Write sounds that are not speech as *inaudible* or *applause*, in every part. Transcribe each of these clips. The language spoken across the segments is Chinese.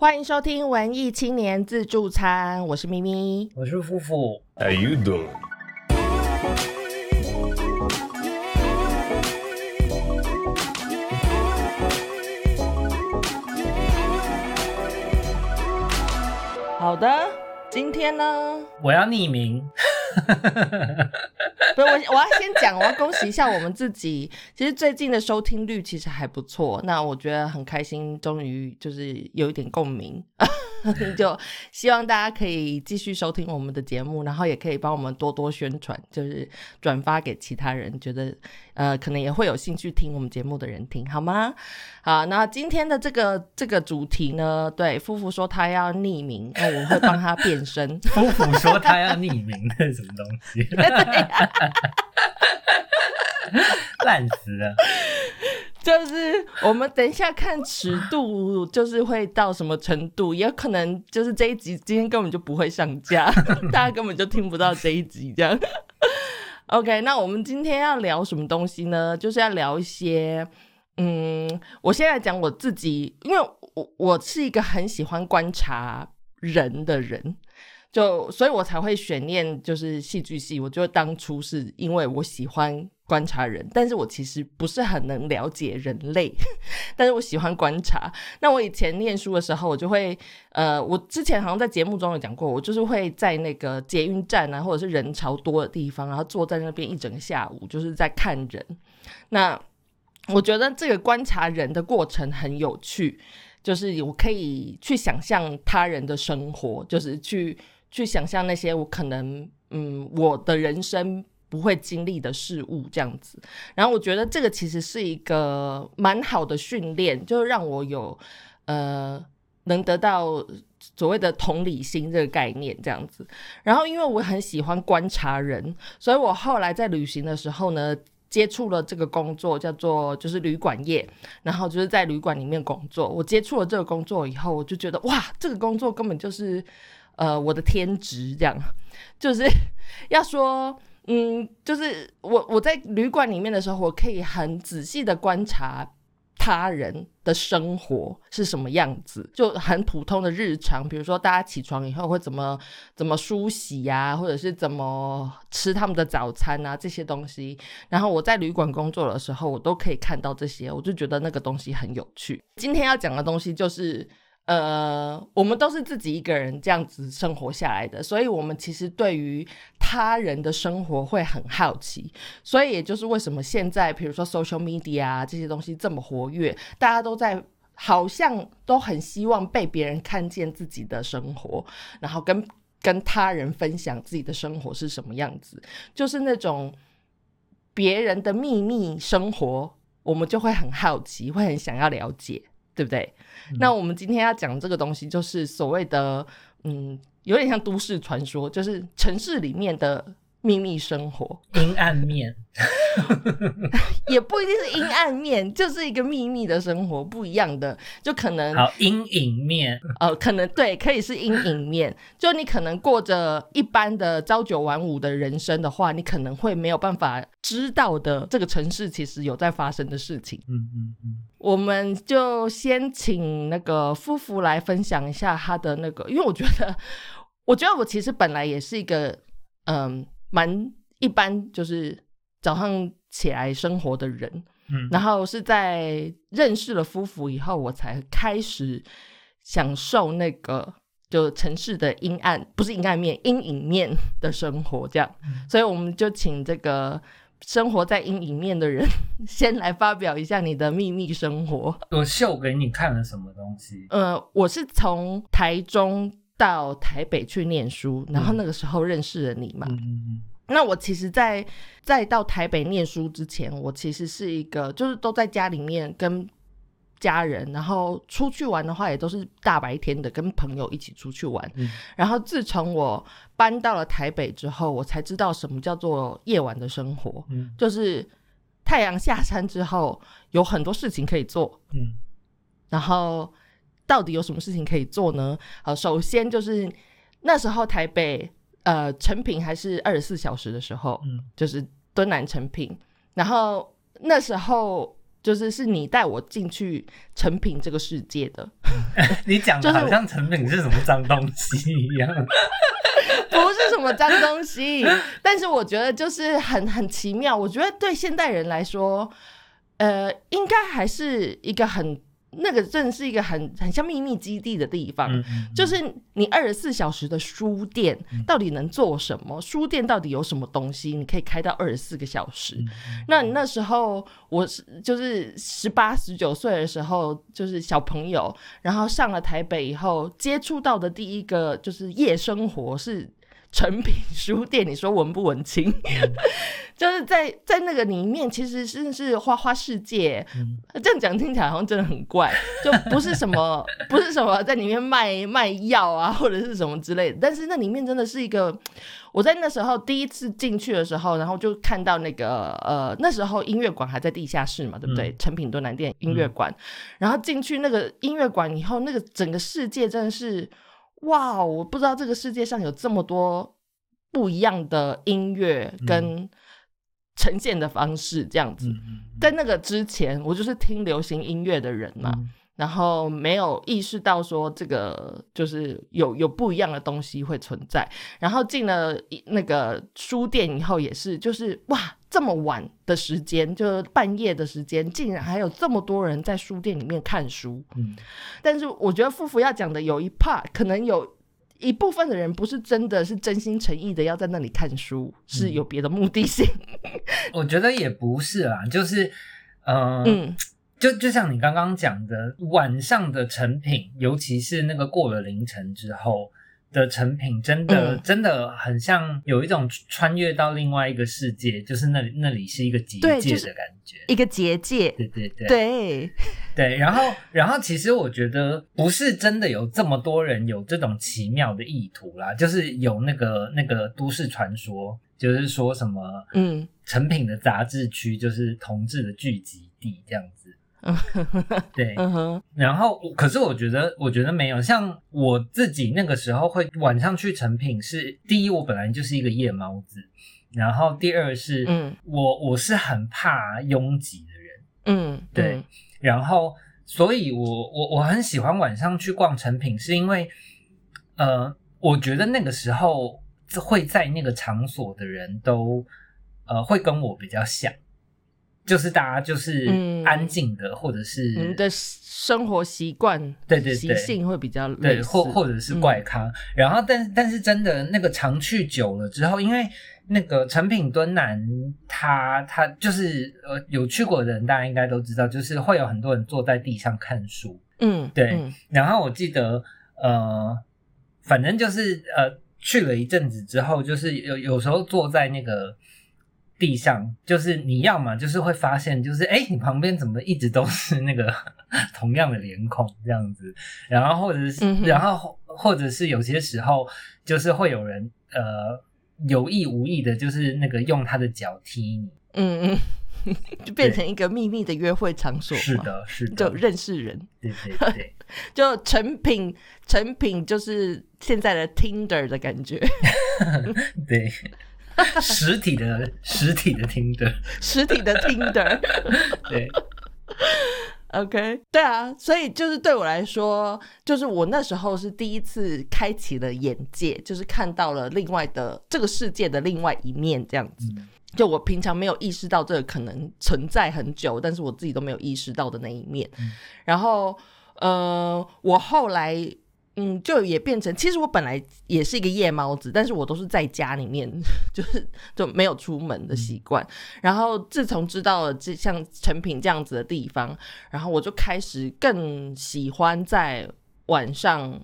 欢迎收听文艺青年自助餐，我是咪咪。我是夫妇，How you doing? 好的，今天呢，我要匿名。*laughs* 不是我，我要先讲，我要恭喜一下我们自己。其实最近的收听率其实还不错，那我觉得很开心，终于就是有一点共鸣。*laughs* 就希望大家可以继续收听我们的节目，然后也可以帮我们多多宣传，就是转发给其他人，觉得呃可能也会有兴趣听我们节目的人听，好吗？好，那今天的这个这个主题呢，对夫妇说他要匿名，那我会帮他变身。夫妇说他要匿名，那是 *laughs* 什么东西？*laughs* 烂死了！就是我们等一下看尺度，就是会到什么程度，也有可能就是这一集今天根本就不会上架，*laughs* 大家根本就听不到这一集这样。OK，那我们今天要聊什么东西呢？就是要聊一些，嗯，我现在讲我自己，因为我我是一个很喜欢观察人的人。就所以，我才会选念就是戏剧系。我觉得当初是因为我喜欢观察人，但是我其实不是很能了解人类，*laughs* 但是我喜欢观察。那我以前念书的时候，我就会呃，我之前好像在节目中有讲过，我就是会在那个捷运站啊，或者是人潮多的地方，然后坐在那边一整个下午，就是在看人。那我觉得这个观察人的过程很有趣，就是我可以去想象他人的生活，就是去。去想象那些我可能嗯我的人生不会经历的事物这样子，然后我觉得这个其实是一个蛮好的训练，就让我有呃能得到所谓的同理心这个概念这样子。然后因为我很喜欢观察人，所以我后来在旅行的时候呢，接触了这个工作叫做就是旅馆业，然后就是在旅馆里面工作。我接触了这个工作以后，我就觉得哇，这个工作根本就是。呃，我的天职这样，就是要说，嗯，就是我我在旅馆里面的时候，我可以很仔细的观察他人的生活是什么样子，就很普通的日常，比如说大家起床以后会怎么怎么梳洗呀，或者是怎么吃他们的早餐啊这些东西。然后我在旅馆工作的时候，我都可以看到这些，我就觉得那个东西很有趣。今天要讲的东西就是。呃，我们都是自己一个人这样子生活下来的，所以我们其实对于他人的生活会很好奇，所以也就是为什么现在，比如说 social media 啊这些东西这么活跃，大家都在好像都很希望被别人看见自己的生活，然后跟跟他人分享自己的生活是什么样子，就是那种别人的秘密生活，我们就会很好奇，会很想要了解。对不对？那我们今天要讲这个东西，就是所谓的，嗯，有点像都市传说，就是城市里面的秘密生活，阴暗面，*laughs* 也不一定是阴暗面，就是一个秘密的生活，不一样的，就可能好阴影面，呃，可能对，可以是阴影面，就你可能过着一般的朝九晚五的人生的话，你可能会没有办法知道的，这个城市其实有在发生的事情。嗯嗯嗯，我们就先请那个夫妇来分享一下他的那个，因为我觉得，我觉得我其实本来也是一个嗯蛮一般，就是早上起来生活的人，嗯，然后是在认识了夫妇以后，我才开始享受那个就城市的阴暗，不是阴暗面，阴影面的生活这样，所以我们就请这个。生活在阴影面的人，*laughs* 先来发表一下你的秘密生活。我秀给你看了什么东西？呃，我是从台中到台北去念书，然后那个时候认识了你嘛。那我其实在，在到台北念书之前，我其实是一个，就是都在家里面跟家人，然后出去玩的话，也都是大白天的跟朋友一起出去玩。嗯然后自从我搬到了台北之后，我才知道什么叫做夜晚的生活，嗯就是太阳下山之后有很多事情可以做。嗯然后到底有什么事情可以做呢？好，首先就是那时候台北呃成品还是二十四小时的时候，嗯就是敦南成品，然后那时候。就是是你带我进去成品这个世界的，*laughs* 你讲的就是好像成品是什么脏东西一样。*laughs* 不是什么脏东西。但是我觉得就是很很奇妙，我觉得对现代人来说，呃，应该还是一个很那个真的是一个很很像秘密基地的地方。嗯嗯就是你二十四小时的书店到底能做什么？书店到底有什么东西？你可以开到二十四个小时。嗯那你那时候我是就是十八十九岁的时候，就是小朋友，然后上了台北以后，接触到的第一个就是夜生活是。成品书店，你说文不文青？*laughs* 就是在在那个里面，其实是是花花世界。嗯这样讲听起来好像真的很怪，*laughs* 就不是什么不是什么在里面卖卖药啊，或者是什么之类的。但是那里面真的是一个，我在那时候第一次进去的时候，然后就看到那个呃，那时候音乐馆还在地下室嘛，对不对？成品多南店音乐馆，然后进去那个音乐馆以后，那个整个世界真的是哇！我不知道这个世界上有这么多不一样的音乐跟呈现的方式，这样子。在那个之前，我就是听流行音乐的人嘛，嗯然后没有意识到说这个就是有有不一样的东西会存在。然后进了那个书店以后，也是就是哇，这么晚的时间，就是半夜的时间，竟然还有这么多人在书店里面看书。嗯但是我觉得富富要讲的有一 part，可能有一部分的人不是真的是真心诚意的要在那里看书，是有别的目的性。我觉得也不是啦，就是呃，嗯就就像你刚刚讲的，晚上的成品，尤其是那个过了凌晨之后的成品，真的、嗯真的很像有一种穿越到另外一个世界，就是那里那里是一个结界的感觉。一个结界，对对对对，对，*laughs* 然后然后其实我觉得不是真的有这么多人有这种奇妙的意图啦，就是有那个那个都市传说，就是说什么嗯。成品的杂志区就是同志的聚集地这样子。对，嗯哼，然后我可是我觉得，我觉得没有像我自己那个时候会晚上去成品是，第一我本来就是一个夜猫子，然后第二是，嗯。我我是很怕拥挤的人，嗯，对。嗯。然后所以我我我很喜欢晚上去逛成品，是因为呃，我觉得那个时候会在那个场所的人都呃会跟我比较像。就是大家就是嗯安静的，或者是你的生活习惯、对对对习性会比较对，或或者是怪咖。然后，但但是真的那个常去久了之后，因为那个成品敦南，他他就是呃有去过的人，大家应该都知道，就是会有很多人坐在地上看书。嗯，对嗯然后我记得呃，反正就是呃去了一阵子之后，就是有有时候坐在那个。地上就是你要嘛，就是会发现，就是哎，你旁边怎么一直都是 *laughs* 那个 *laughs* 同样的脸孔这样子，然后或者是，嗯然后或者是有些时候，就是会有人呃有意无意的，就是那个用他的脚踢你。嗯嗯，*laughs* 就变成一个秘密的约会场所，是，的，是的。就的，认识人，对对对，就成品成品就是现在的 Tinder 的感觉，对，*laughs* 实体的实体的听的，实体的 Tinder。*laughs* 对，OK，对啊，所以就是对我来说，就是我那时候是第一次开启了眼界，就是看到了另外的这个世界的另外一面，这样子。嗯就我平常没有意识到这个可能存在很久，但是我自己都没有意识到的那一面。嗯然后，呃，我后来。嗯，就也变成，其实我本来也是一个夜猫子，但是我都是在家里面，*laughs* 就是就没有出门的习惯。然后自从知道了这像成品这样子的地方，然后我就开始更喜欢在晚上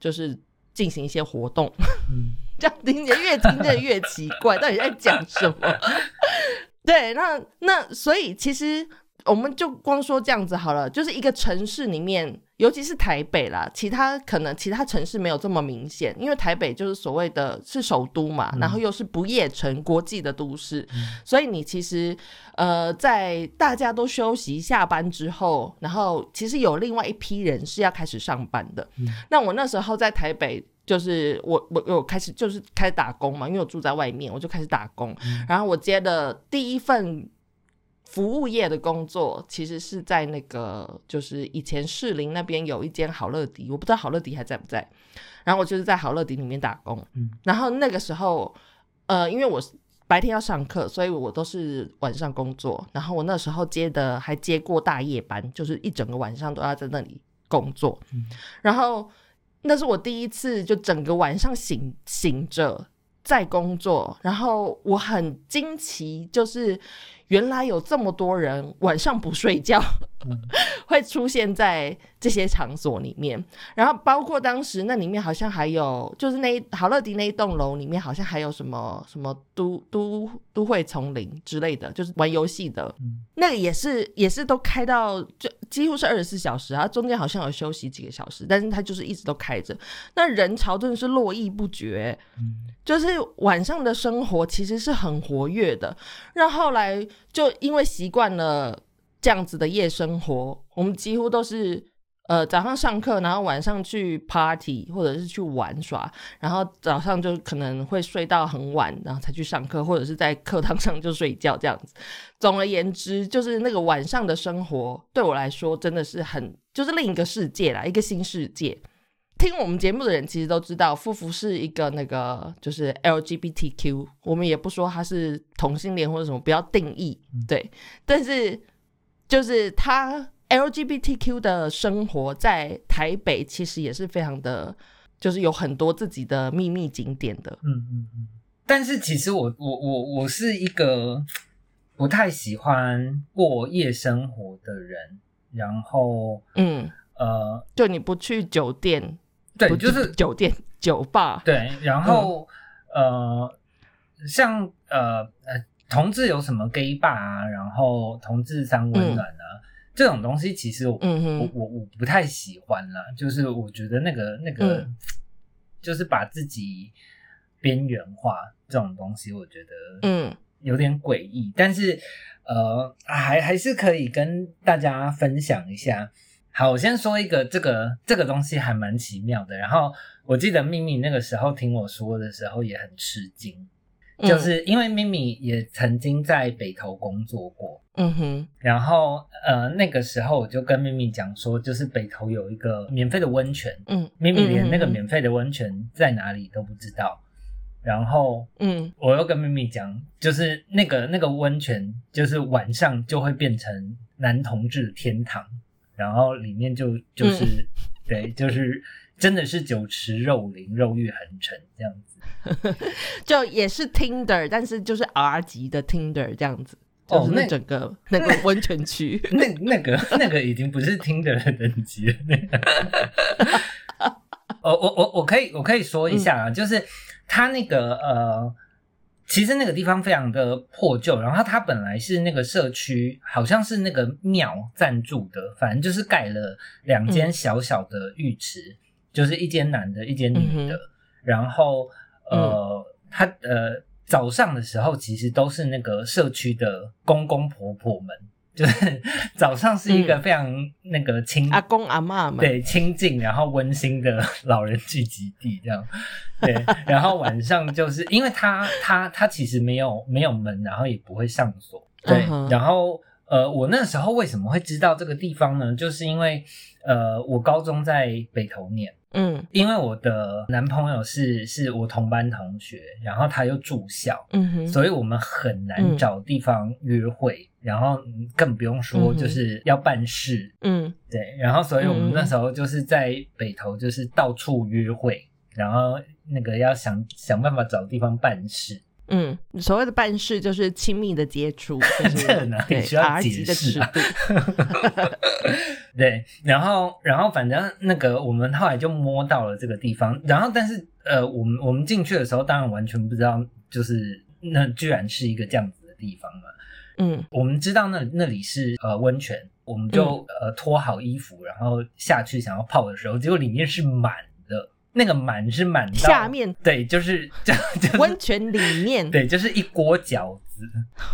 就是进行一些活动。嗯 *laughs* 这样听起来越听着越奇怪，到底在讲什么？*laughs* 对，那那所以其实我们就光说这样子好了，就是一个城市里面，尤其是台北啦，其他可能其他城市没有这么明显，因为台北就是所谓的是首都嘛，然后又是不夜城国际的都市，所以你其实呃，在大家都休息下班之后，然后其实有另外一批人是要开始上班的。那我那时候在台北。就是我我有开始就是开始打工嘛，因为我住在外面，我就开始打工。然后我接的第一份服务业的工作，其实是在那个就是以前士林那边有一间好乐迪，我不知道好乐迪还在不在。然后我就是在好乐迪里面打工，嗯然后那个时候，呃，因为我白天要上课，所以我都是晚上工作。然后我那时候接的还接过大夜班，就是一整个晚上都要在那里工作。嗯然后那是我第一次就整个晚上醒醒着在工作，然后我很惊奇，就是原来有这么多人晚上不睡觉。嗯 *laughs* 会出现在这些场所里面，然后包括当时那里面好像还有，就是那一好乐迪那一栋楼里面好像还有什么什么都都都会丛林之类的，就是玩游戏的，嗯。那个也是也是都开到就几乎是二十四小时啊，中间好像有休息几个小时，但是它就是一直都开着，那人潮真的是络绎不绝，嗯。就是晚上的生活其实是很活跃的。那后来就因为习惯了这样子的夜生活，我们几乎都是呃早上上课，然后晚上去 party 或者是去玩耍，然后早上就可能会睡到很晚，然后才去上课，或者是在课堂上就睡觉这样子。总而言之，就是那个晚上的生活对我来说真的是很就是另一个世界啦，一个新世界。听我们节目的人其实都知道，夫妇是一个那个就是 LGBTQ，我们也不说他是同性恋或者什么，不要定义，对。但是就是他 LGBTQ 的生活在台北其实也是非常的，就是有很多自己的秘密景点的。嗯嗯嗯。但是其实我我我我是一个不太喜欢过夜生活的人，然后嗯，呃，就你不去酒店，对，不就是酒店酒吧，对，然后、呃，像呃呃，同志有什么 gay bar 啊，然后同志三温暖啊，这种东西，其实我、嗯我我我不太喜欢啦。就是我觉得那个那个，嗯就是把自己边缘化这种东西，我觉得嗯有点诡异。但是呃，还还是可以跟大家分享一下。好，我先说一个，这个这个东西还蛮奇妙的。然后我记得咪咪那个时候听我说的时候也很吃惊，嗯就是因为咪咪也曾经在北投工作过，嗯哼。然后呃那个时候我就跟咪咪讲说，就是北投有一个免费的温泉，嗯，咪咪连那个嗯免费的温泉在哪里都不知道。然后嗯。我又跟咪咪讲，就是那个那个温泉，就是晚上就会变成男同志的天堂，然后里面就就是、嗯。对，就是真的是酒池肉林、肉欲横陈这样子。*laughs* 就也是 Tinder，但是就是 R 级的 Tinder 这样子，就是哦那那整个那个温泉区。*laughs* 那那个那个已经不是听的等级了。那个，我我我我可以我可以说一下啊，就是它那个呃，其实那个地方非常的破旧，然后它本来是那个社区好像是那个庙赞助的，反正就是盖了两间嗯小小的浴池，就是一间男的，一间女的，嗯然后呃，他呃早上的时候其实都是那个社区的公公婆婆们。*laughs* 就是早上是一个嗯非常那个亲、阿公阿嬷们，对亲近然后温馨的老人聚集地这样，对，*laughs* 然后晚上就是因为他他他其实没有没有门，然后也不会上锁，对，嗯然后呃我那时候为什么会知道这个地方呢？就是因为呃我高中在北投念。嗯。因为我的男朋友是是我同班同学，然后他又住校，嗯哼，所以我们很难嗯找地方约会，然后嗯更不用说就是要办事，嗯。对，然后所以我们那时候就是在北投就是到处约会，然后那个要想想办法找地方办事，嗯，所谓的办事就是亲密的接触，*laughs* 就是这哪里对需要解释。*laughs* 对，然后然后反正那个我们后来就摸到了这个地方，然后但是呃，我们我们进去的时候，当然完全不知道，就是那居然是一个这样子的地方嘛。嗯我们知道那那里是呃温泉，我们就、呃脱好衣服，然后下去想要泡的时候，结果里面是满的，那个满是满到下面。对，就是就 *laughs* 就是温泉里面，对，就是一锅饺子。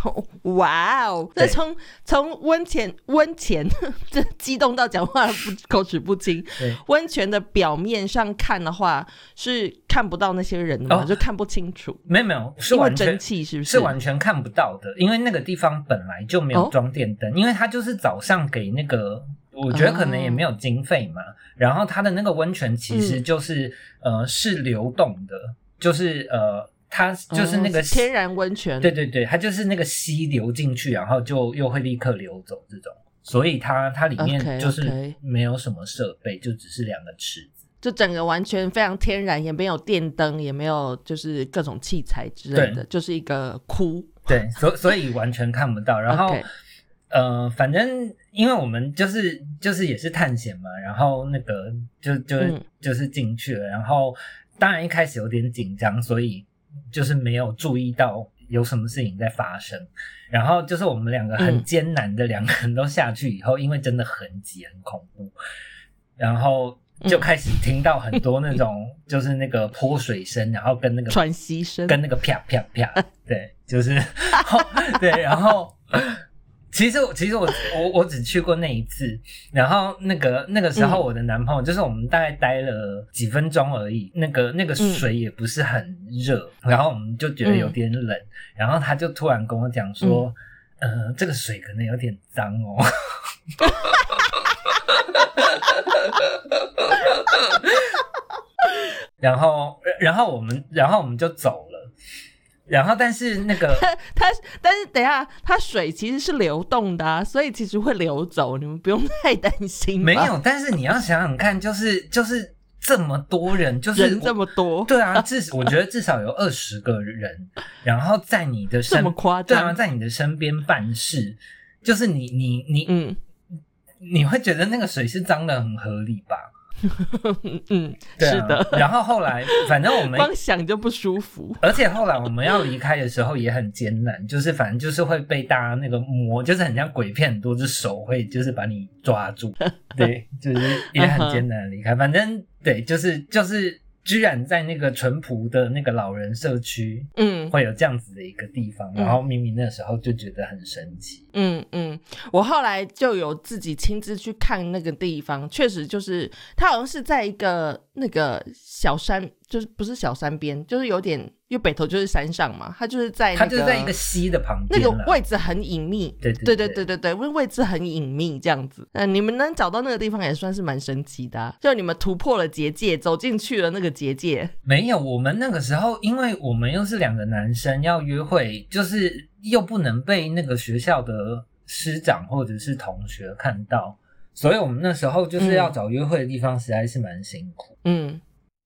*laughs* 哇哦！对。这从从温泉温泉，*laughs* 这激动到讲话不口齿不清。对，温泉的表面上看的话，是看不到那些人的嘛，哦。就看不清楚，没有没有，是完全汽是不是完全看不到的，因为那个地方本来就没有哦。装电灯，因为它就是早上给那个，我觉得可能也没有经费嘛。然后它的那个温泉其实嗯就是、呃是流动的，就是呃它就是那个、哦天然温泉。对对对，它就是那个溪流进去，然后就又会立刻流走这种，所以它它里面就是没有什么设备，就只是两个池子。就整个完全非常天然，也没有电灯，也没有就是各种器材之类的，就是一个窟。对，所所以完全看不到。然后呃，反正因为我们就是就是也是探险嘛，然后那个就就、嗯就是进去了，然后当然一开始有点紧张，所以就是没有注意到有什么事情在发生。然后就是我们两个很嗯艰难的两个人都下去以后，因为真的很挤很恐怖，然后就嗯开始听到很多那种 *laughs* 就是那个泼水声，然后跟那个喘息声，跟那个啪啪啪，对，就是 *laughs* 对，然后。其实我其实我 *laughs* 我我只去过那一次，然后那个那个时候嗯。我的男朋友、就是我们大概待了几分钟而已，那个那个嗯。水也不是很热，然后我们就觉得有点冷，然后他就突然跟我讲说，这个水可能有点脏哦。*laughs* 然后，然后我们，然后我们就走了。然后，但是那个 *laughs* 它，但是等一下，它水其实是流动的、啊，所以其实会流走，你们不用太担心。没，有，但是你要想想看，就是就是这么多人，就是人这么多，对啊，至我觉得至少有二十个人，然后在你的身这么夸对啊，张？在你的身边办事，就是你你你、嗯你会觉得那个水是脏的很合理吧？嗯 *laughs* 嗯，对啊是的，然后后来，反正我们 *laughs* 光想就不舒服。而且后来我们要离开的时候也很艰难，就是反正就是会被大家那个摸，就是很像鬼片，很多只手会就是把你抓住，对，*laughs* 就是也很艰难地离开。反正对，就是就是居然在那个淳朴的那个老人社区嗯。会有这样子的一个地方，嗯。然后明明那时候就觉得很神奇。嗯嗯，我后来就有自己亲自去看那个地方，确实就是它好像是在一个那个小山，就是不是小山边，就是有点，因为北头就是山上嘛，它就是在、那它就是在一个溪的旁那边那，个位置很隐秘，对对对对对对对，位位置很隐秘这样子。嗯、你们能找到那个地方也算是蛮神奇的、啊，就你们突破了结界，走进去了那个结界。没有，我们那个时候，因为我们又是两个男生要约会，就是又不能被那个学校的师长或者是同学看到，所以我们那时候就是要找约会的地方，实在是蛮辛苦。嗯，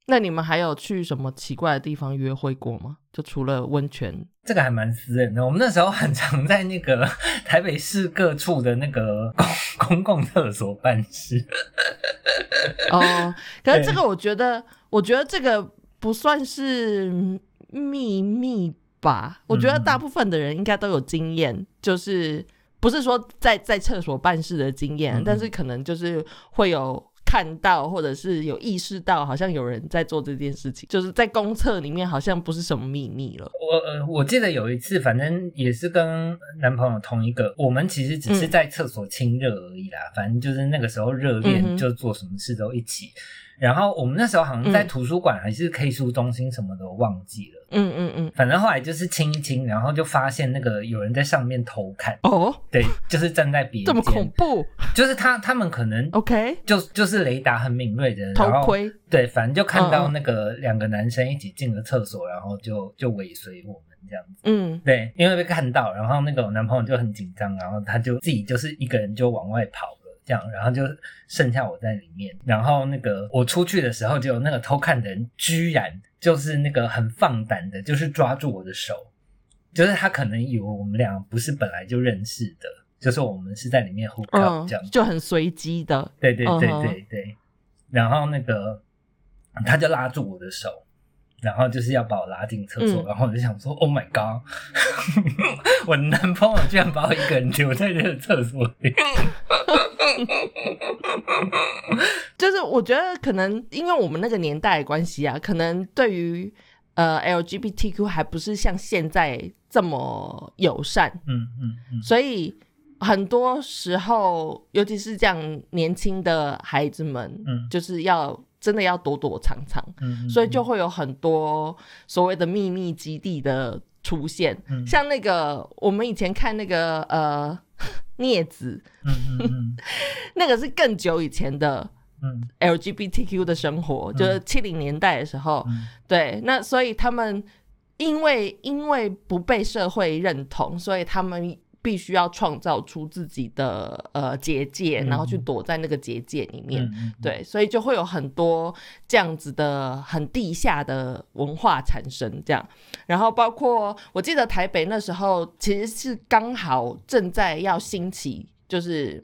那你们还有去什么奇怪的地方约会过吗？就除了温泉，这个还蛮私人的。我们那时候很常在那个台北市各处的那个公公共厕所办事。哦，可是对这个我觉得，我觉得这个不算是秘密吧。我觉得嗯大部分的人应该都有经验，就是不是说在在厕所办事的经验，嗯但是可能就是会有。看到或者是有意识到，好像有人在做这件事情，就是在公厕里面，好像不是什么秘密了。我呃，我记得有一次，反正也是跟男朋友同一个，我们其实只是在厕所亲热而已啦。反正就是那个时候热恋，就做什么事都一起。然后我们那时候好像在嗯图书馆还是 K 书中心什么的，我忘记了。嗯嗯嗯，反正后来就是亲一亲，然后就发现那个有人在上面偷看，哦，对，就是站在别这么恐间，怖。就是他他们可能，OK，就就是雷达很敏锐的人，偷然后窥，对，反正就看到那个两个男生一起进了厕所，然后就就尾随我们这样子。嗯。对，因为被看到，然后那个我男朋友就很紧张，然后他就自己就是一个人就往外跑了，这样，然后就剩下我在里面。然后那个我出去的时候，就有那个偷看的人居然就是那个很放胆的，就是抓住我的手，就是他可能以为我们俩不是本来就认识的，就是我们是在里面 hook up 嗯这样。，就很随机的，对对对对对。然后那个他就拉住我的手，然后就是要把我拉进厕所，嗯然后我就想说，Oh my god，*laughs* 我男朋友居然把我一个人留在这个厕所里。*laughs* 就是我觉得可能因为我们那个年代的关系啊，可能对于呃 LGBTQ 还不是像现在这么友善，嗯嗯嗯，所以很多时候，尤其是这样年轻的孩子们，嗯。就是要真的要躲躲藏藏，嗯，所以就会有很多所谓的秘密基地的出现。嗯。像那个我们以前看那个呃 *laughs* 镊子，嗯嗯嗯。*laughs* 那个是更久以前的嗯。LGBTQ 的生活，就是七零年代的时候，嗯。对，那所以他们因为因为不被社会认同，所以他们必须要创造出自己的呃结界，嗯。然后去躲在那个结界里面。对，所以就会有很多这样子的很地下的文化产生，这样。然后包括我记得台北那时候其实是刚好正在要兴起，就是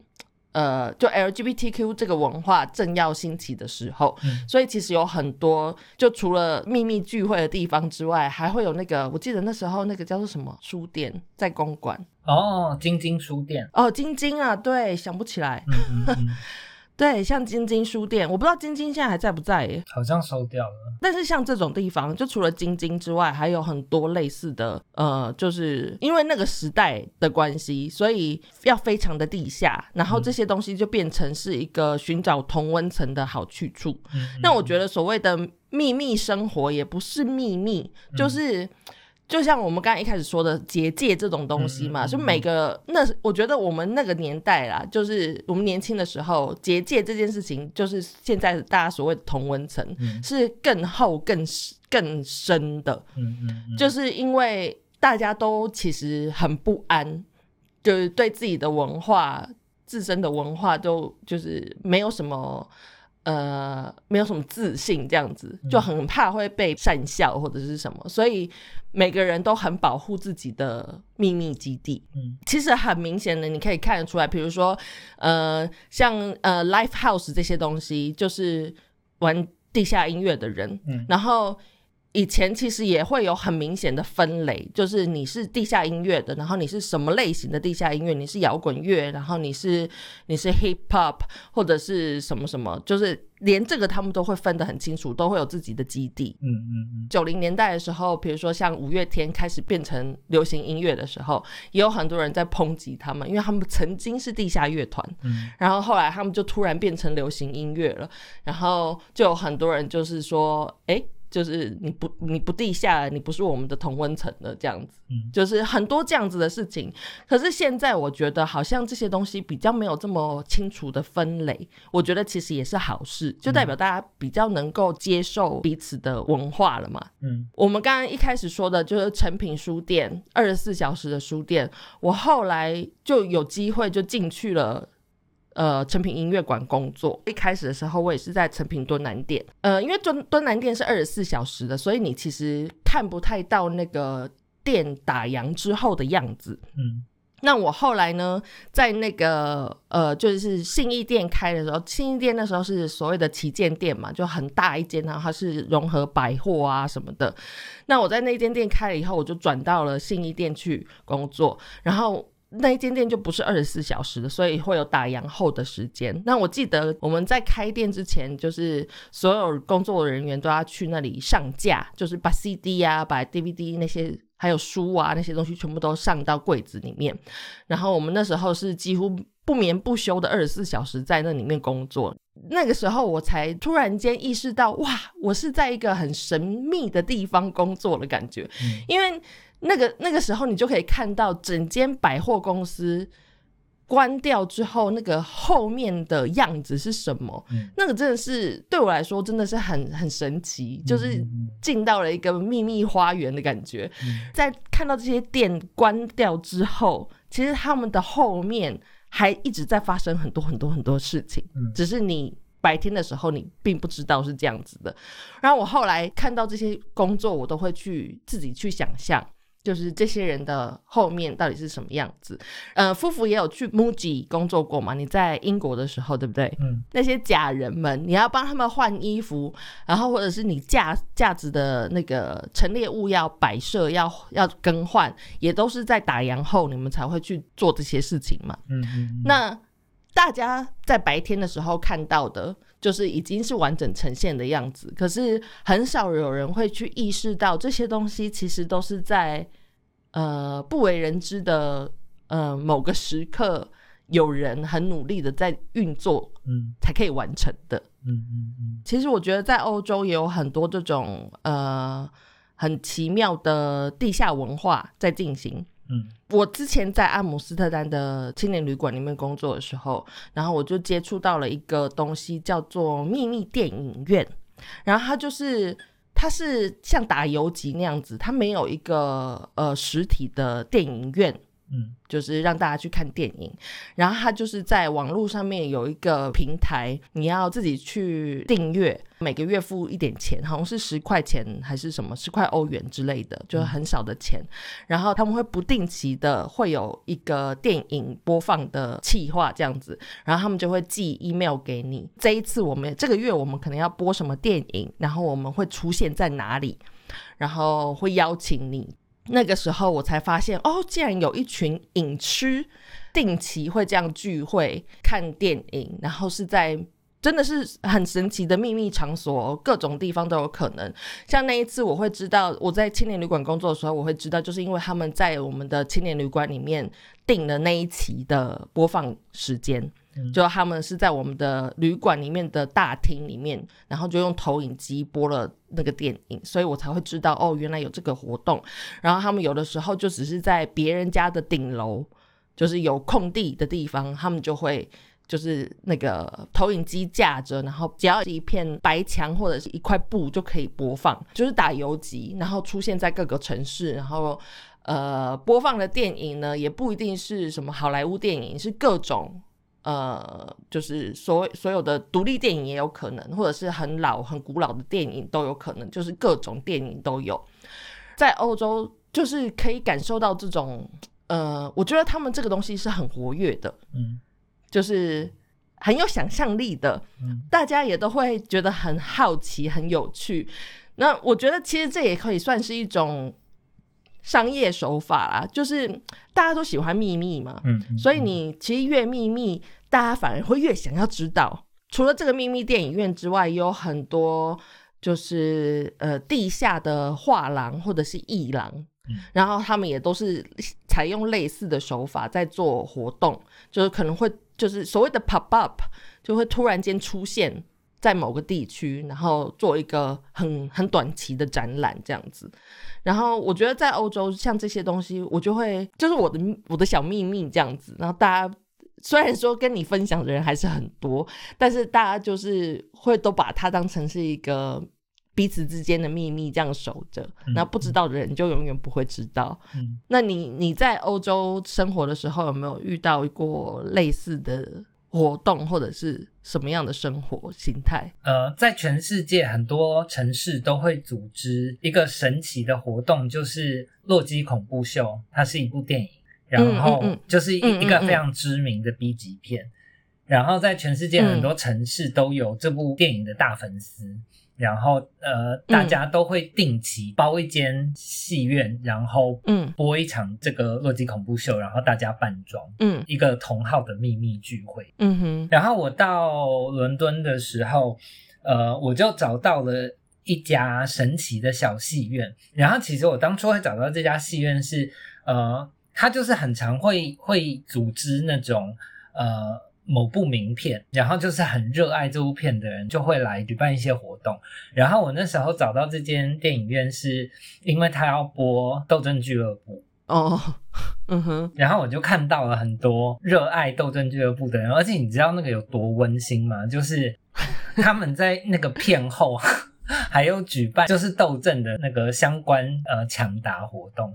呃，就 LGBTQ 这个文化正要兴起的时候，嗯。所以其实有很多，就除了秘密聚会的地方之外，还会有那个，我记得那时候那个叫做什么书店在公馆。哦，晶晶书店，哦，晶晶啊，对，想不起来，嗯嗯嗯，对，像晶晶书店，我不知道晶晶现在还在不在耶。好像收掉了。但是像这种地方，就除了晶晶之外，还有很多类似的，呃，就是因为那个时代的关系，所以要非常的地下，然后这些东西就变成是一个寻找同温层的好去处。嗯，那我觉得所谓的秘密生活也不是秘密，就是。就像我们刚刚一开始说的结界这种东西嘛，就每个那我觉得我们那个年代啦，就是我们年轻的时候，结界这件事情，就是现在大家所谓的同温层，嗯。是更厚、更更深的，嗯嗯嗯，就是因为大家都其实很不安，就是对自己的文化、自身的文化都就是没有什么。呃，没有什么自信，这样子就很怕会被善笑或者是什么，所以每个人都很保护自己的秘密基地。嗯。其实很明显的，你可以看得出来，比如说，呃，像呃 l i f e house 这些东西，就是玩地下音乐的人，嗯。然后以前其实也会有很明显的分类，就是你是地下音乐的，然后你是什么类型的地下音乐？你是摇滚乐，然后你是你是 hip hop 或者是什么什么，就是连这个他们都会分得很清楚，都会有自己的基地。嗯嗯嗯九零年代的时候，比如说像五月天开始变成流行音乐的时候，也有很多人在抨击他们，因为他们曾经是地下乐团，嗯然后后来他们就突然变成流行音乐了，然后就有很多人就是说，哎，就是你不你不地下，你不是我们的同温层的这样子，嗯就是很多这样子的事情。可是现在我觉得好像这些东西比较没有这么清楚的分类，我觉得其实也是好事，就代表大家比较能够接受彼此的文化了嘛。嗯我们刚刚一开始说的就是成品书店，二十四小时的书店。我后来就有机会就进去了。呃，成品音乐馆工作。一开始的时候，我也是在成品敦南店。呃，因为敦敦南店是二十四小时的，所以你其实看不太到那个店打烊之后的样子。嗯那我后来呢，在那个呃，就是信义店开的时候，信义店那时候是所谓的旗舰店嘛，就很大一间，然后它是融合百货啊什么的。那我在那间店开了以后，我就转到了信义店去工作，然后。那一间店就不是二十四小时的，所以会有打烊后的时间。那我记得我们在开店之前，就是所有工作人员都要去那里上架，就是把 CD 啊、把 DVD 那些还有书啊那些东西全部都上到柜子里面。然后我们那时候是几乎不眠不休的二十四小时在那里面工作。那个时候我才突然间意识到，哇，我是在一个很神秘的地方工作的感觉，嗯因为那个那个时候你就可以看到整间百货公司。关掉之后，那个后面的样子是什么？嗯那个真的是对我来说真的是很很神奇，就是嗯进到了一个秘密花园的感觉。嗯在看到这些店关掉之后，其实他们的后面还一直在发生很多很多很多事情，嗯只是你白天的时候你并不知道是这样子的。然后我后来看到这些工作，我都会去自己去想象。就是这些人的后面到底是什么样子？呃，夫妇也有去 MUJI 工作过嘛？你在英国的时候，对不对？嗯那些假人们，你要帮他们换衣服，然后或者是你架架子的那个陈列物要摆设，要要更换，也都是在打烊后你们才会去做这些事情嘛。嗯嗯，那大家在白天的时候看到的，就是已经是完整呈现的样子，可是很少有人会去意识到这些东西其实都是在呃不为人知的呃某个时刻，有人很努力的在运作，嗯才可以完成的。嗯嗯嗯其实我觉得在欧洲也有很多这种呃很奇妙的地下文化在进行。嗯我之前在阿姆斯特丹的青年旅馆里面工作的时候，然后我就接触到了一个东西，叫做秘密电影院。然后它就是它是像打游击那样子，它没有一个呃实体的电影院，嗯就是让大家去看电影。然后它就是在网络上面有一个平台，你要自己去订阅，每个月付一点钱，好像是十块钱还是什么十块欧元之类的，就是很少的钱。然后他们会不定期的会有一个电影播放的企划这样子，然后他们就会寄 email 给你。这一次我们这个月我们可能要播什么电影，然后我们会出现在哪里，然后会邀请你。那个时候我才发现，哦，竟然有一群影痴定期会这样聚会看电影，然后是在真的是很神奇的秘密场所，各种地方都有可能。像那一次，我会知道我在青年旅馆工作的时候，我会知道，就是因为他们在我们的青年旅馆里面定了那一期的播放时间。嗯就他们是在我们的旅馆里面的大厅里面，然后就用投影机播了那个电影，所以我才会知道哦，原来有这个活动。然后他们有的时候就只是在别人家的顶楼，就是有空地的地方，他们就会就是那个投影机架着，然后只要一片白墙或者是一块布就可以播放，就是打游击，然后出现在各个城市，然后呃播放的电影呢也不一定是什么好莱坞电影，是各种。呃，就是所所有的独立电影也有可能，或者是很老、很古老的电影都有可能，就是各种电影都有。在欧洲，就是可以感受到这种，呃，我觉得他们这个东西是很活跃的，嗯就是很有想象力的，嗯大家也都会觉得很好奇、很有趣。那我觉得其实这也可以算是一种商业手法啦，就是大家都喜欢秘密嘛，嗯嗯，所以你其实越秘密，大家反而会越想要知道。除了这个秘密电影院之外，也有很多就是呃地下的画廊或者是艺廊，嗯然后他们也都是采用类似的手法在做活动，就是可能会就是所谓的 pop up，就会突然间出现在某个地区，然后做一个很很短期的展览这样子。然后我觉得在欧洲像这些东西，我就会就是我的我的小秘密这样子。然后大家虽然说跟你分享的人还是很多，但是大家就是会都把它当成是一个彼此之间的秘密这样守着。嗯那不知道的人就永远不会知道。嗯那你你在欧洲生活的时候，有没有遇到过类似的活动，或者是什么样的生活形态？呃，在全世界很多城市都会组织一个神奇的活动，就是《洛基恐怖秀》，它是一部电影，然后就是一嗯嗯嗯一个非常知名的 B 级片，然后在全世界很多城市都有这部电影的大粉丝。然后，呃，大家都会定期包一间戏院，然后嗯播一场这个洛基恐怖秀，然后大家扮装，嗯一个同号的秘密聚会。嗯哼然后我到伦敦的时候，呃，我就找到了一家神奇的小戏院。然后其实我当初会找到这家戏院是，呃，它就是很常会会组织那种呃某部名片，然后就是很热爱这部片的人就会来举办一些活动。然后我那时候找到这间电影院是因为他要播《斗争俱乐部》。哦，*laughs* 嗯哼，然后我就看到了很多热爱斗争俱乐部的人，而且你知道那个有多温馨吗？就是他们在那个片后 *laughs* 还有举办就是斗争的那个相关呃抢答活动。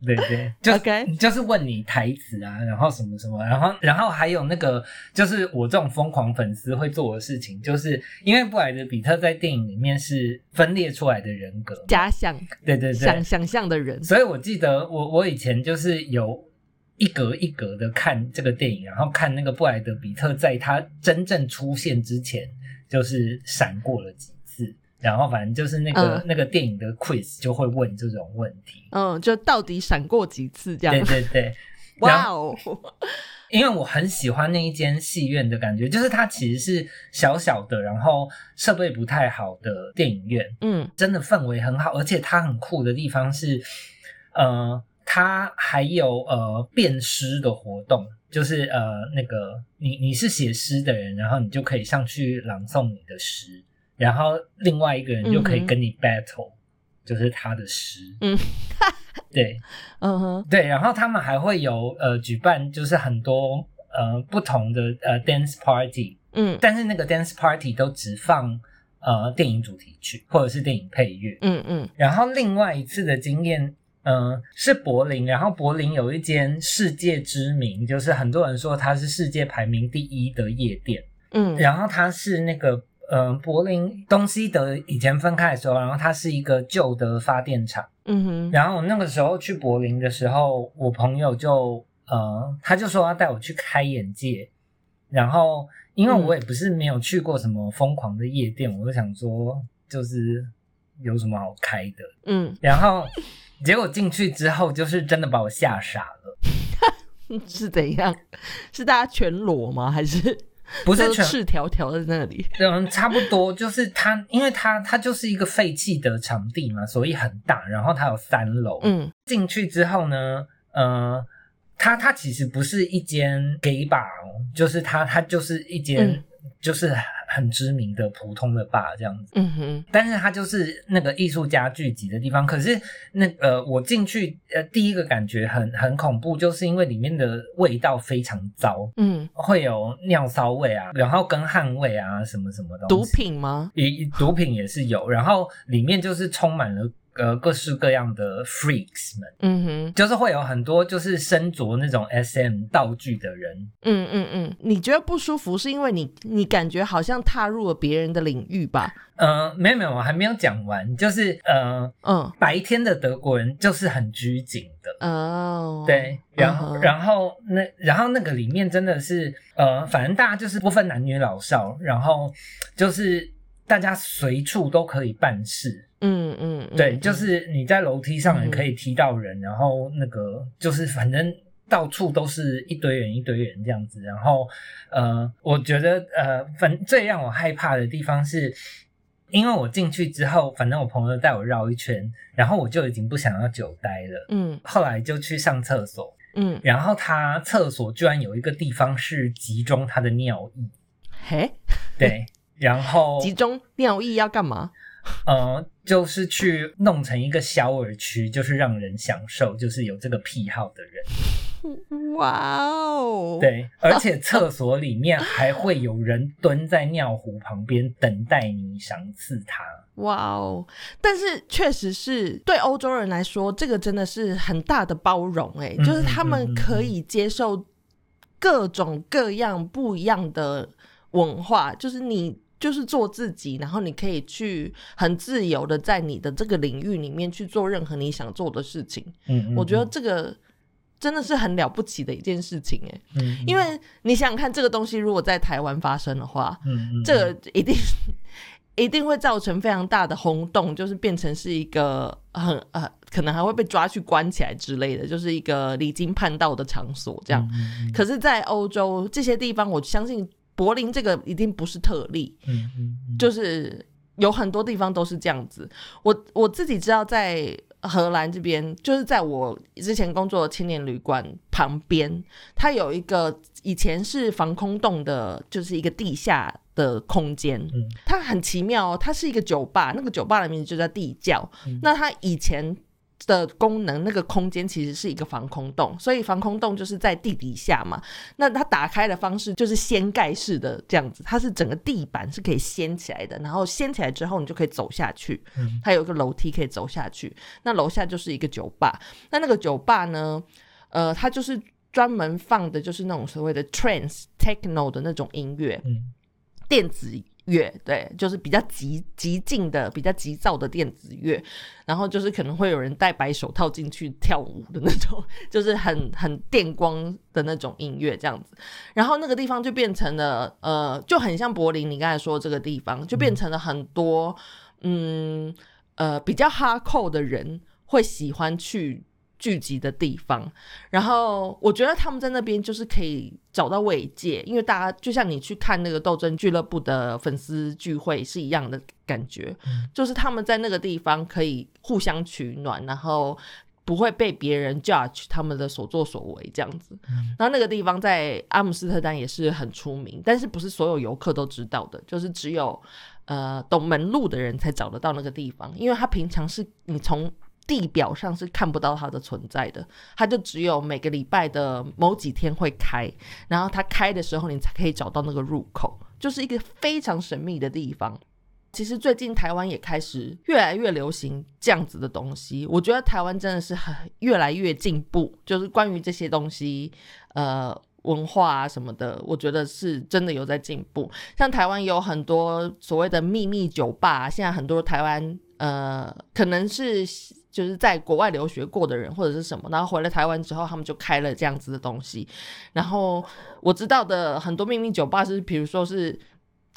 哦，对对，*laughs* 就 OK 就是问你台词啊，然后什么什么，然后然后还有那个就是我这种疯狂粉丝会做的事情，就是因为布莱德比特在电影里面是分裂出来的人格，假想。对对对，想想象的人，所以我记得我我以前就是有一格一格的看这个电影，然后看那个布莱德比特在他真正出现之前，就是闪过了几次，然后反正就是那个、嗯。那个电影的 quiz 就会问这种问题。嗯，就到底闪过几次这样？对对，对。*laughs* 哇哦，因为我很喜欢那一间戏院的感觉，就是它其实是小小的，然后设备不太好的电影院，嗯。真的氛围很好，而且它很酷的地方是，呃，它还有呃辨诗的活动，就是呃那个你你是写诗的人，然后你就可以上去朗诵你的诗，然后另外一个人就可以跟你 battle，、就是他的诗，嗯，*laughs* 对。*laughs* 嗯哼，对，然后他们还会有呃举办就是很多呃不同的呃 dance party，嗯。但是那个 dance party 都只放呃电影主题曲或者是电影配乐。嗯嗯。然后另外一次的经验，嗯、是柏林。然后柏林有一间世界知名，就是很多人说它是世界排名第一的夜店。嗯，然后它是那个，嗯、柏林东西德以前分开的时候，然后它是一个旧的发电厂。嗯哼，然后我那个时候去柏林的时候，我朋友就呃，他就说要带我去开眼界。然后因为我也不是没有去过什么疯狂的夜店，我就想说，就是有什么好开的。嗯，然后结果进去之后，就是真的把我吓傻了。*laughs* 是怎样？是大家全裸吗？还是不是全都赤条条在那里？*laughs* 嗯，差不多，就是它，因为它它就是一个废弃的场地嘛，所以很大，然后它有三楼。嗯进去之后呢，呃，它它其实不是一间 gay bar 哦，就是它它就是一间、嗯就是很知名的普通的 bar 这样子。嗯哼，但是它就是那个艺术家聚集的地方。可是那呃，我进去呃，第一个感觉很很恐怖，就是因为里面的味道非常糟，嗯，会有尿骚味啊，然后跟汗味啊，什么什么东毒，品吗？也毒品也是有，然后里面就是充满了呃各式各样的 freaks 们。嗯哼，就是会有很多就是身着那种 SM 道具的人，嗯嗯嗯，你觉得不舒服是因为你你感觉好像踏入了别人的领域吧？呃，没有没有，我还没有讲完，就是呃，嗯白天的德国人就是很拘谨的，哦，对，然后、嗯然后那然后那个里面真的是呃，反正大家就是不分男女老少，然后就是大家随处都可以办事，嗯嗯，嗯对，嗯就是你在楼梯上也可以踢到人，然后那个就是反正到处都是一堆人一堆人这样子，然后呃，我觉得呃，反最让我害怕的地方是。因为我进去之后，反正我朋友带我绕一圈，然后我就已经不想要久待了。嗯后来就去上厕所，嗯，然后他厕所居然有一个地方是集中他的尿液，嘿，对，然后 *laughs* 集中尿液要干嘛？呃，就是去弄成一个小耳区，就是让人享受，就是有这个癖好的人。*laughs* 哇哦，，对，而且厕所里面还会有人蹲在尿壶旁边等待你赏赐他。哇哦！但是确实是对欧洲人来说，这个真的是很大的包容、欸，嗯就是他们可以接受各种各样不一样的文化，就是你。就是做自己，然后你可以去很自由的在你的这个领域里面去做任何你想做的事情。嗯，嗯我觉得，这个真的是很了不起的一件事情哎，嗯，嗯因为你想想看，这个东西如果在台湾发生的话，嗯嗯，这个一定一定会造成非常大的轰动，就是变成是一个很呃，可能还会被抓去关起来之类的，就是一个离经叛道的场所这样。可是，在欧洲这些地方，我相信柏林这个一定不是特例，嗯嗯嗯，就是有很多地方都是这样子。我我自己知道，在荷兰这边，就是在我之前工作的青年旅馆旁边，它有一个以前是防空洞的，就是一个地下的空间。嗯它很奇妙哦，它是一个酒吧，那个酒吧的名字就叫地窖。嗯那它以前的功能，那个空间其实是一个防空洞，所以防空洞就是在地底下嘛。那它打开的方式就是掀盖式的这样子，它是整个地板是可以掀起来的，然后掀起来之后你就可以走下去，嗯它有一个楼梯可以走下去。那楼下就是一个酒吧，那那个酒吧呢，呃，它就是专门放的就是那种所谓的 trance techno 的那种音乐，嗯电子乐，对，就是比较急急进的、比较急躁的电子乐，然后就是可能会有人戴白手套进去跳舞的那种，*laughs* 就是很很电光的那种音乐这样子。然后那个地方就变成了，呃，就很像柏林，你刚才说这个地方就变成了很多，嗯呃，比较哈扣的人会喜欢去聚集的地方。然后我觉得他们在那边就是可以找到慰藉，因为大家就像你去看那个斗争俱乐部的粉丝聚会是一样的感觉，就是他们在那个地方可以互相取暖，然后。不会被别人 judge 他们的所作所为这样子，然后那个地方在阿姆斯特丹也是很出名，但是不是所有游客都知道的，就是只有呃懂门路的人才找得到那个地方，因为他平常是你从地表上是看不到它的存在的，它就只有每个礼拜的某几天会开，然后它开的时候你才可以找到那个入口，就是一个非常神秘的地方。其实最近台湾也开始越来越流行这样子的东西，我觉得台湾真的是很越来越进步，就是关于这些东西，呃，文化啊什么的，我觉得是真的有在进步。像台湾有很多所谓的秘密酒吧，现在很多台湾呃，可能是就是在国外留学过的人或者是什么，然后回了台湾之后，他们就开了这样子的东西。然后我知道的很多秘密酒吧是，比如说是。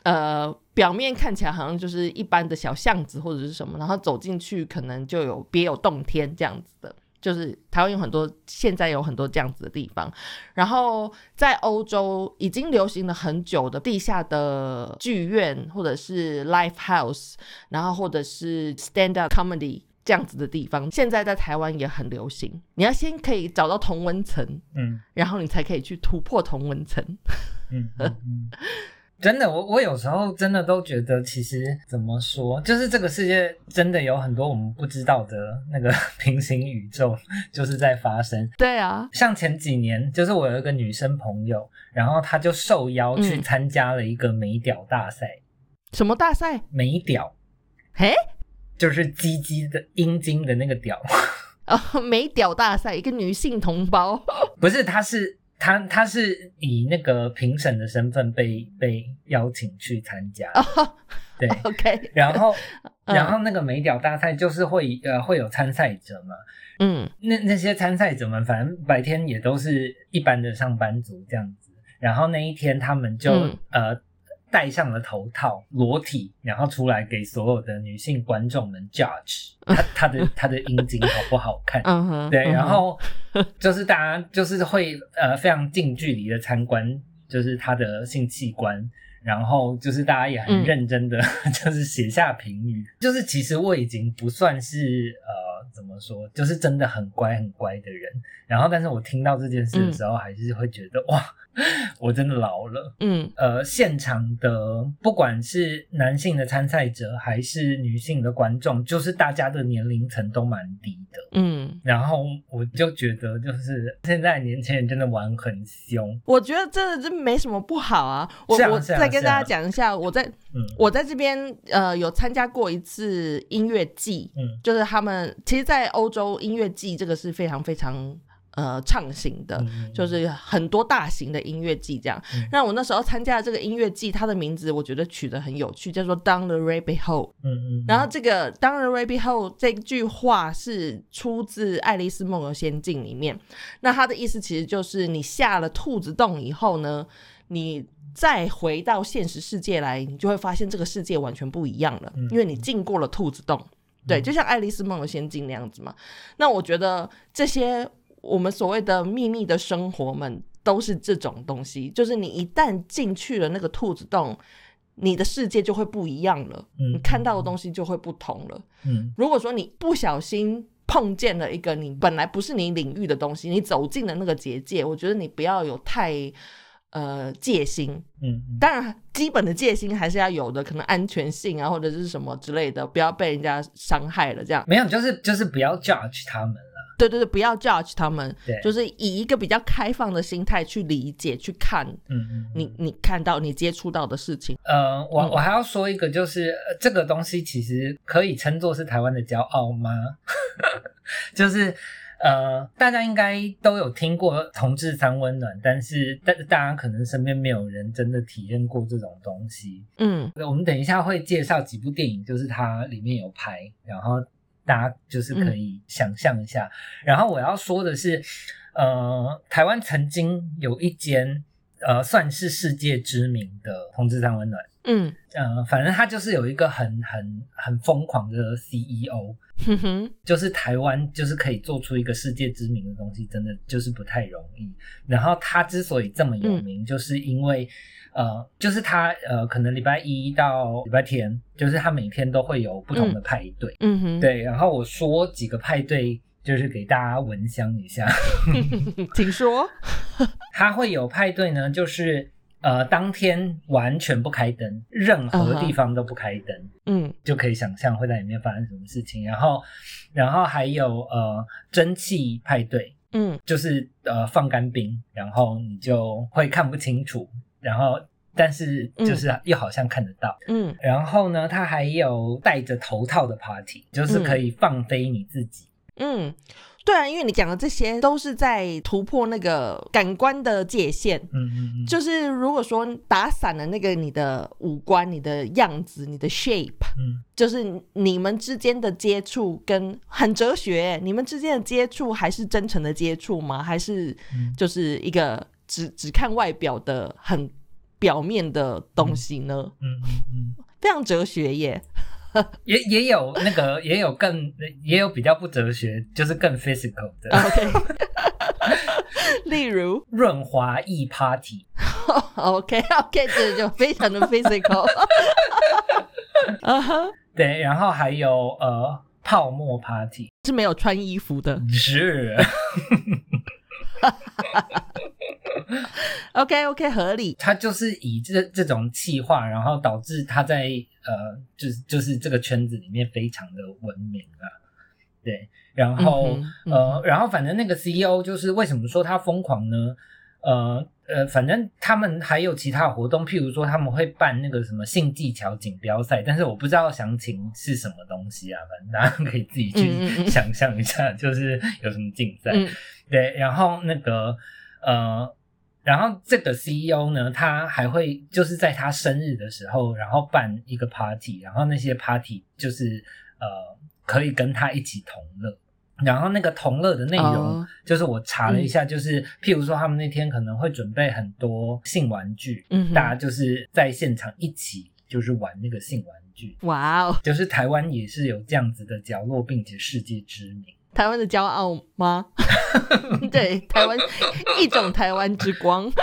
呃，表面看起来好像就是一般的小巷子或者是什么，然后走进去可能就有别有洞天这样子的，就是台湾有很多，现在有很多这样子的地方。然后在欧洲已经流行了很久的地下的剧院或者是 live house，然后或者是 stand up comedy 这样子的地方，现在在台湾也很流行。你要先可以找到同温层，嗯，然后你才可以去突破同温层，嗯嗯。真的，我我有时候真的都觉得，其实怎么说，就是这个世界真的有很多我们不知道的那个平行宇宙，*laughs* 就是在发生。对啊，像前几年，就是我有一个女生朋友，然后她就受邀去参加了一个美屌大赛。什么大赛？美屌？嘿，就是鸡鸡的阴茎的那个屌。*laughs* 哦，美屌大赛，一个女性同胞。*laughs* 不是，她是。她她是以那个评审的身份被被邀请去参加，对，OK，*laughs* 然后然后那个美屌大赛就是会呃会有参赛者嘛，嗯，那那些参赛者们反正白天也都是一般的上班族这样子，然后那一天他们就呃。戴上了头套，裸体，然后出来给所有的女性观众们 judge *laughs* 他他的他的阴茎好不好看？对，然后就是大家就是会呃非常近距离的参观，就是他的性器官，然后就是大家也很认真的 *laughs* 就是写下评语，就是其实我已经不算是呃怎么说，就是真的很乖很乖的人，然后但是我听到这件事的时候，还是会觉得哇。*laughs* 我真的老了，嗯，呃，现场的不管是男性的参赛者还是女性的观众，就是大家的年龄层都蛮低的，嗯，然后我就觉得，就是现在年轻人真的玩很凶，我觉得真的这没什么不好啊。我我再跟大家讲一下，我在我在这边呃有参加过一次音乐季，嗯，就是他们其实，在欧洲音乐季这个是非常非常。呃，畅行的，就是很多大型的音乐季这样。那我那时候参加的这个音乐季，它的名字我觉得取得很有趣，叫做 Down the Rabbit Hole。嗯嗯。然后这个 Down the Rabbit Hole 这句话是出自《爱丽丝梦游仙境》里面。那它的意思其实就是你下了兔子洞以后呢，你再回到现实世界来，你就会发现这个世界完全不一样了，因为你进过了兔子洞。对，就像《爱丽丝梦游仙境》那样子嘛。那我觉得这些。我们所谓的秘密的生活们都是这种东西，就是你一旦进去了那个兔子洞，你的世界就会不一样了，你看到的东西就会不同了。嗯，如果说你不小心碰见了一个你本来不是你领域的东西，你走进了那个结界，我觉得你不要有太呃戒心。嗯，当然基本的戒心还是要有的，可能安全性啊或者是什么之类的，不要被人家伤害了。这样没有，就是就是不要 judge 他们。对对对，不要 judge 他们，就是以一个比较开放的心态去理解、去看，嗯嗯，你你看到、你接触到的事情。呃，我我还要说一个，就是这个东西其实可以称作是台湾的骄傲吗？*laughs* 就是呃，大家应该都有听过同志三温暖，但是大大家可能身边没有人真的体验过这种东西。嗯，我们等一下会介绍几部电影，就是它里面有拍，然后。大家就是可以想象一下，然后我要说的是，呃，台湾曾经有一间呃算是世界知名的同志三温暖，嗯呃，反正他就是有一个很很很疯狂的 CEO，哼哼，就是台湾就是可以做出一个世界知名的东西，真的就是不太容易。然后他之所以这么有名，就是因为呃，就是他呃，可能礼拜一到礼拜天，就是他每天都会有不同的派对，嗯哼，对。然后我说几个派对，就是给大家闻香一下。*laughs* 请说。*laughs* 他会有派对呢，就是呃，当天完全不开灯，任何地方都不开灯，嗯就可以想象会在里面发生什么事情。然后，然后还有呃蒸汽派对，嗯就是呃放干冰，然后你就会看不清楚，然后但是就是又好像看得到。嗯然后呢，它还有戴着头套的 party，就是可以放飞你自己。嗯，对啊，因为你讲的这些都是在突破那个感官的界限。嗯嗯嗯，就是如果说打散了那个你的五官、你的样子、你的 shape，嗯就是你们之间的接触跟很哲学，你们之间的接触还是真诚的接触吗？还是嗯就是一个只只看外表的很表面的东西呢？嗯嗯嗯。非常哲学耶。*laughs* 也也有那个，也有更，也有比较不哲学，就是更 physical 的 OK，*laughs* 例如润滑液 party。*laughs* OK OK，这就非常的 physical。啊哈，对，然后还有呃泡沫 party，是没有穿衣服的。是 *laughs* OK OK，合理。他就是以这这种气化，然后导致他在呃，就是就是这个圈子里面非常的闻名啊。对，然后、嗯哼嗯呃，然后反正那个 CEO 就是为什么说他疯狂呢？呃呃，反正他们还有其他活动，譬如说他们会办那个什么性技巧锦标赛，但是我不知道详情是什么东西啊，反正大家可以自己去嗯想象一下，就是有什么竞赛。嗯对，然后那个呃，然后这个 CEO 呢，他还会就是在他生日的时候，然后办一个 party，然后那些 party 就是呃可以跟他一起同乐。然后那个同乐的内容，哦。就是我查了一下，就是、譬如说他们那天可能会准备很多性玩具，嗯大家就是在现场一起就是玩那个性玩具，哇哦，就是台湾也是有这样子的角落，并且世界知名。台湾的骄傲吗？*laughs* 对，台湾一种台湾之光。*laughs*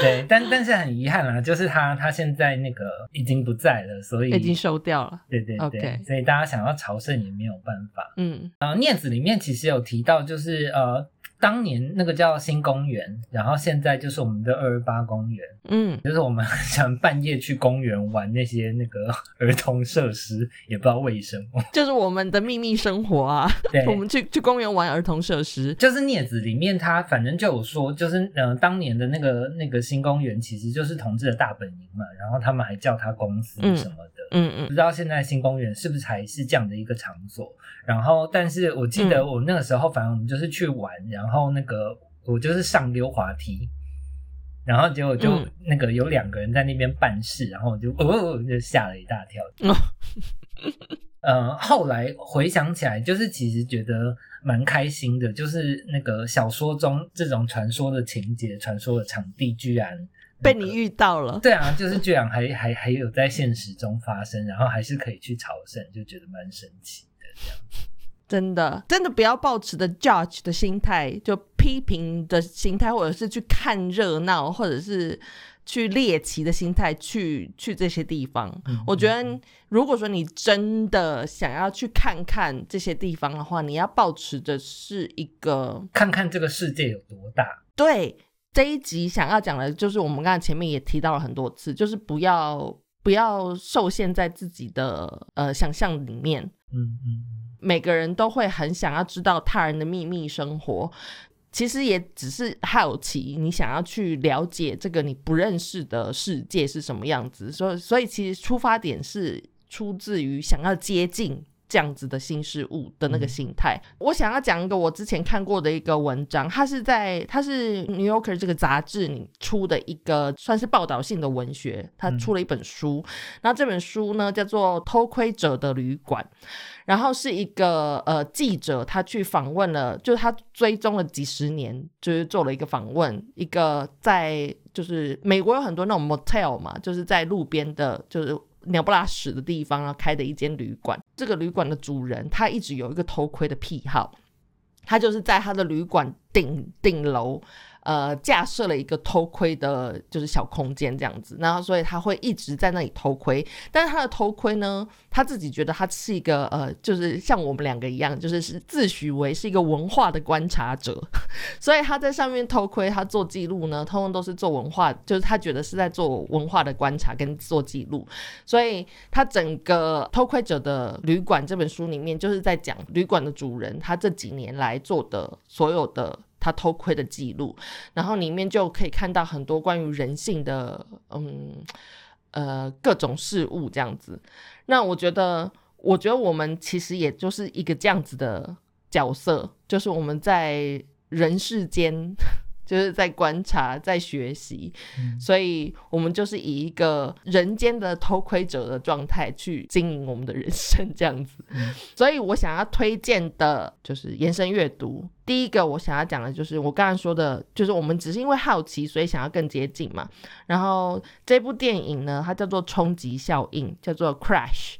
对，但但是很遗憾啦，就是他他现在那个已经不在了，所以已经收掉了。对对对所以大家想要朝圣也没有办法。嗯呃，念子里面其实有提到，就是呃，当年那个叫新公园，然后现在就是我们的二二八公园，嗯，就是我们很喜欢半夜去公园玩那些那个儿童设施，也不知道为什么。*laughs* 就是我们的秘密生活啊。对，我们去去公园玩儿童设施。就是镊子里面，他反正就有说，就是呃，当年的那个那个新公园其实就是同志的大本营嘛，然后他们还叫它公司嗯什么的。嗯嗯不知道现在新公园是不是还是这样的一个场所？然后，但是我记得嗯我那个时候，反正我们就是去玩，然后那个我就是上溜滑梯，然后结果就嗯那个有两个人在那边办事，然后我就哦就吓了一大跳。哦 *laughs* 呃，后来回想起来，就是其实觉得蛮开心的，就是那个小说中这种传说的情节、传说的场地，居然、那个被你遇到了。对啊，就是居然还还还有在现实中发生，然后还是可以去朝圣，就觉得蛮神奇的这样。真的，真的不要抱持的 judge 的心态，就批评的心态，或者是去看热闹，或者是去猎奇的心态去去这些地方。嗯我觉得，如果说你真的想要去看看这些地方的话，你要抱持的是一个看看这个世界有多大。对这一集想要讲的，就是我们刚才前面也提到了很多次，就是不要不要受限在自己的呃想象里面。嗯每个人都会很想要知道他人的秘密生活，其实也只是好奇，你想要去了解这个你不认识的世界是什么样子。所以，所以其实出发点是出自于想要接近这样子的新事物的那个心态。我想要讲一个我之前看过的一个文章，它是在它是《New Yorker》这个杂志里出的一个算是报道性的文学，它出了一本书，然后这本书呢叫做《偷窥者的旅馆》。然后是一个呃记者，他去访问了，就是他追踪了几十年，就是做了一个访问，一个在就是美国有很多那种 motel 嘛，就是在路边的，就是鸟不拉屎的地方，然后开的一间旅馆。这个旅馆的主人他一直有一个偷窥的癖好，他就是在他的旅馆顶顶楼。呃，架设了一个偷窥的，就是小空间这样子，然后所以他会一直在那里偷窥。但是他的偷窥呢，他自己觉得他是一个呃，就是像我们两个一样，就是是自诩为是一个文化的观察者，*laughs* 所以他在上面偷窥，他做记录呢，通通都是做文化，就是他觉得是在做文化的观察跟做记录。所以他整个偷窥者的旅馆这本书里面，就是在讲旅馆的主人他这几年来做的所有的。他偷窥的记录，然后里面就可以看到很多关于人性的，嗯，呃，各种事物这样子。那我觉得，我觉得我们其实也就是一个这样子的角色，就是我们在人世间。就是在观察，在学习，所以我们就是以一个人间的偷窥者的状态去经营我们的人生，这样子。所以我想要推荐的就是延伸阅读。第一个我想要讲的就是我刚才说的，就是我们只是因为好奇，所以想要更接近嘛。然后这部电影呢，它叫做《冲击效应》，叫做 Crash。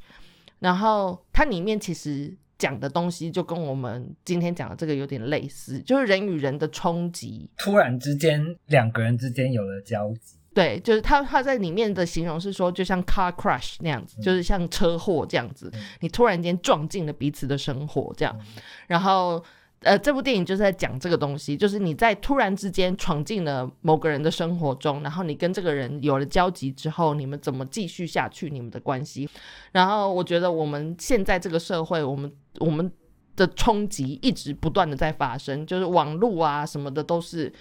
然后它里面其实。讲的东西就跟我们今天讲的这个有点类似，就是人与人的冲击，突然之间两个人之间有了交集。对，就是他他在里面的形容是说，就像 car crash 那样子，就是像车祸这样子，你突然间撞进了彼此的生活这样，然后。呃，这部电影就是在讲这个东西，就是你在突然之间闯进了某个人的生活中，然后你跟这个人有了交集之后，你们怎么继续下去你们的关系？然后我觉得我们现在这个社会，我们我们的冲击一直不断的在发生，就是网络啊什么的都是，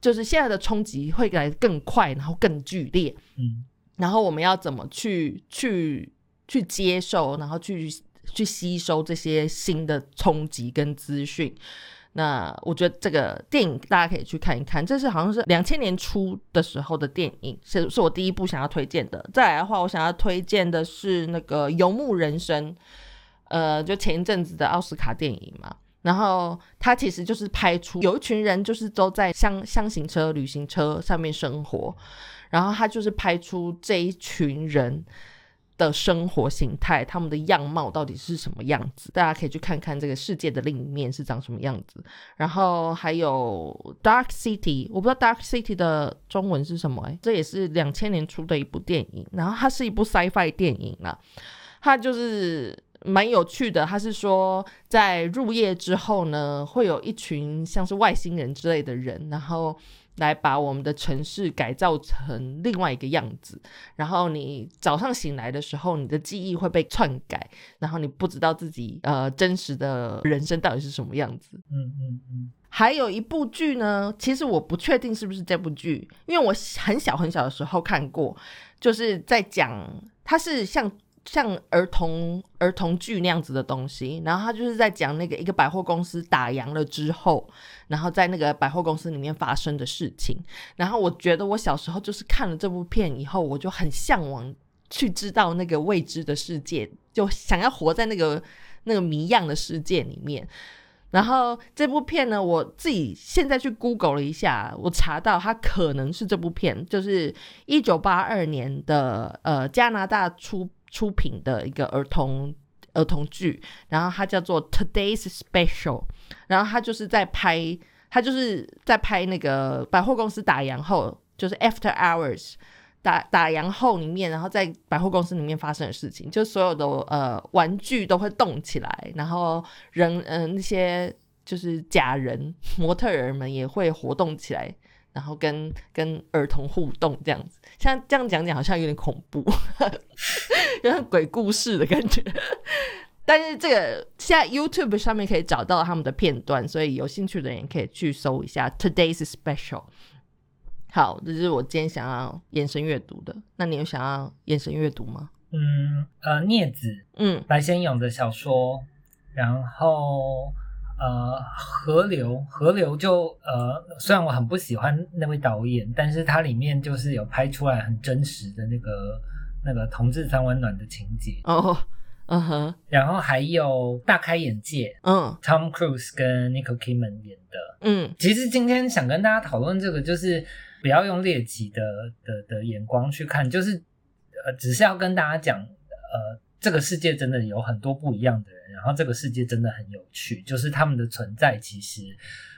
就是现在的冲击会来更快，然后更剧烈。嗯，然后我们要怎么去去去接受，然后去。去吸收这些新的冲击跟资讯，那我觉得这个电影大家可以去看一看。这是好像是两千年初的时候的电影，是是我第一部想要推荐的。再来的话，我想要推荐的是那个《游牧人生》，呃，就前一阵子的奥斯卡电影嘛。然后它其实就是拍出有一群人就是都在箱箱型车、旅行车上面生活，然后他就是拍出这一群人。的生活形态，他们的样貌到底是什么样子？大家可以去看看这个世界的另一面是长什么样子。然后还有《Dark City》，我不知道《Dark City》的中文是什么？这也是两千年出的一部电影。然后它是一部 sci-fi 电影啦，它就是蛮有趣的。它是说在入夜之后呢，会有一群像是外星人之类的人，然后。来把我们的城市改造成另外一个样子，然后你早上醒来的时候，你的记忆会被篡改，然后你不知道自己呃真实的人生到底是什么样子。嗯嗯嗯。还有一部剧呢，其实我不确定是不是这部剧，因为我很小很小的时候看过，就是在讲它是像。像儿童儿童剧那样子的东西，然后他就是在讲那个一个百货公司打烊了之后，然后在那个百货公司里面发生的事情。然后我觉得我小时候就是看了这部片以后，我就很向往去知道那个未知的世界，就想要活在那个那个谜样的世界里面。然后这部片呢，我自己现在去 Google 了一下，我查到它可能是这部片，就是一九八二年的呃加拿大出。出品的一个儿童儿童剧，然后它叫做 Today's Special，然后他就是在拍，他就是在拍那个百货公司打烊后，就是 After Hours 打打烊后里面，然后在百货公司里面发生的事情，就所有的呃玩具都会动起来，然后人嗯那些就是假人模特儿们也会活动起来。然后跟跟儿童互动这样子，像这样讲讲好像有点恐怖，*laughs* 有点鬼故事的感觉。但是这个现在 YouTube 上面可以找到他们的片段，所以有兴趣的人可以去搜一下 Today's Special。好，这是我今天想要延伸阅读的。那你有想要延伸阅读吗？嗯呃镊子嗯白先勇的小说，然后呃河流河流就呃虽然我很不喜欢那位导演，但是它里面就是有拍出来很真实的那个那个同志三温暖的情节，哦，嗯哼，然后还有大开眼界嗯，Tom Cruise 跟 Nicole Kidman 演的。嗯。其实今天想跟大家讨论这个，就是不要用猎奇的的的眼光去看，就是呃，只是要跟大家讲，呃，这个世界真的有很多不一样的人，然后这个世界真的很有趣，就是他们的存在其实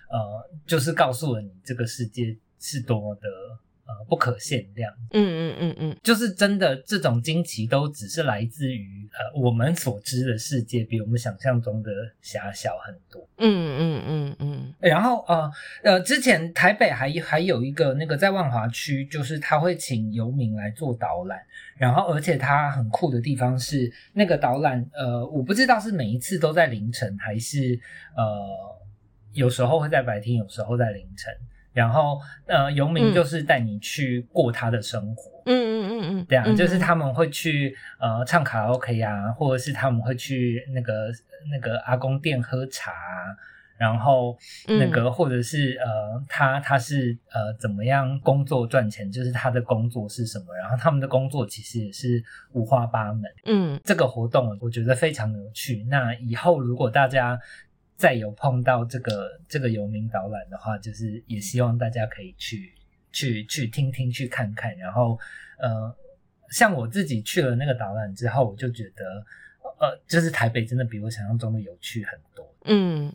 呃，就是告诉了你这个世界是多么的呃不可限量。嗯嗯嗯嗯就是真的，这种惊奇都只是来自于呃我们所知的世界比我们想象中的狭小很多。嗯嗯嗯嗯然后呃呃，之前台北还还有一个那个在万华区，就是他会请游民来做导览，然后而且他很酷的地方是那个导览，呃，我不知道是每一次都在凌晨，还是呃有时候会在白天，有时候在凌晨。然后呃，游民嗯就是带你去过他的生活，嗯嗯嗯嗯，对啊，嗯就是他们会去呃唱卡拉 OK 啊，或者是他们会去那个那个阿公店喝茶啊，然后那嗯个或者是呃他他是呃怎么样工作赚钱，就是他的工作是什么，然后他们的工作其实也是五花八门。嗯这个活动我觉得非常有趣。那以后如果大家再有碰到这个这个游民导览的话，就是也希望大家可以去去去听听去看看。然后呃，像我自己去了那个导览之后，我就觉得呃，就是台北真的比我想象中的有趣很多。嗯，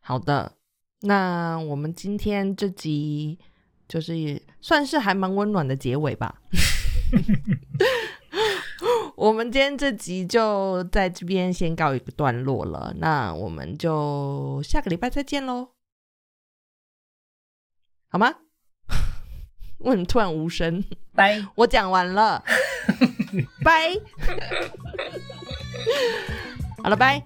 好的，那我们今天这集就是也算是还蛮温暖的结尾吧。*laughs* 我们今天这集就在这边先告一个段落了，那我们就下个礼拜再见喽，好吗？为什么突然无声？拜。我讲完了，*laughs* 拜。*laughs* 好了，拜。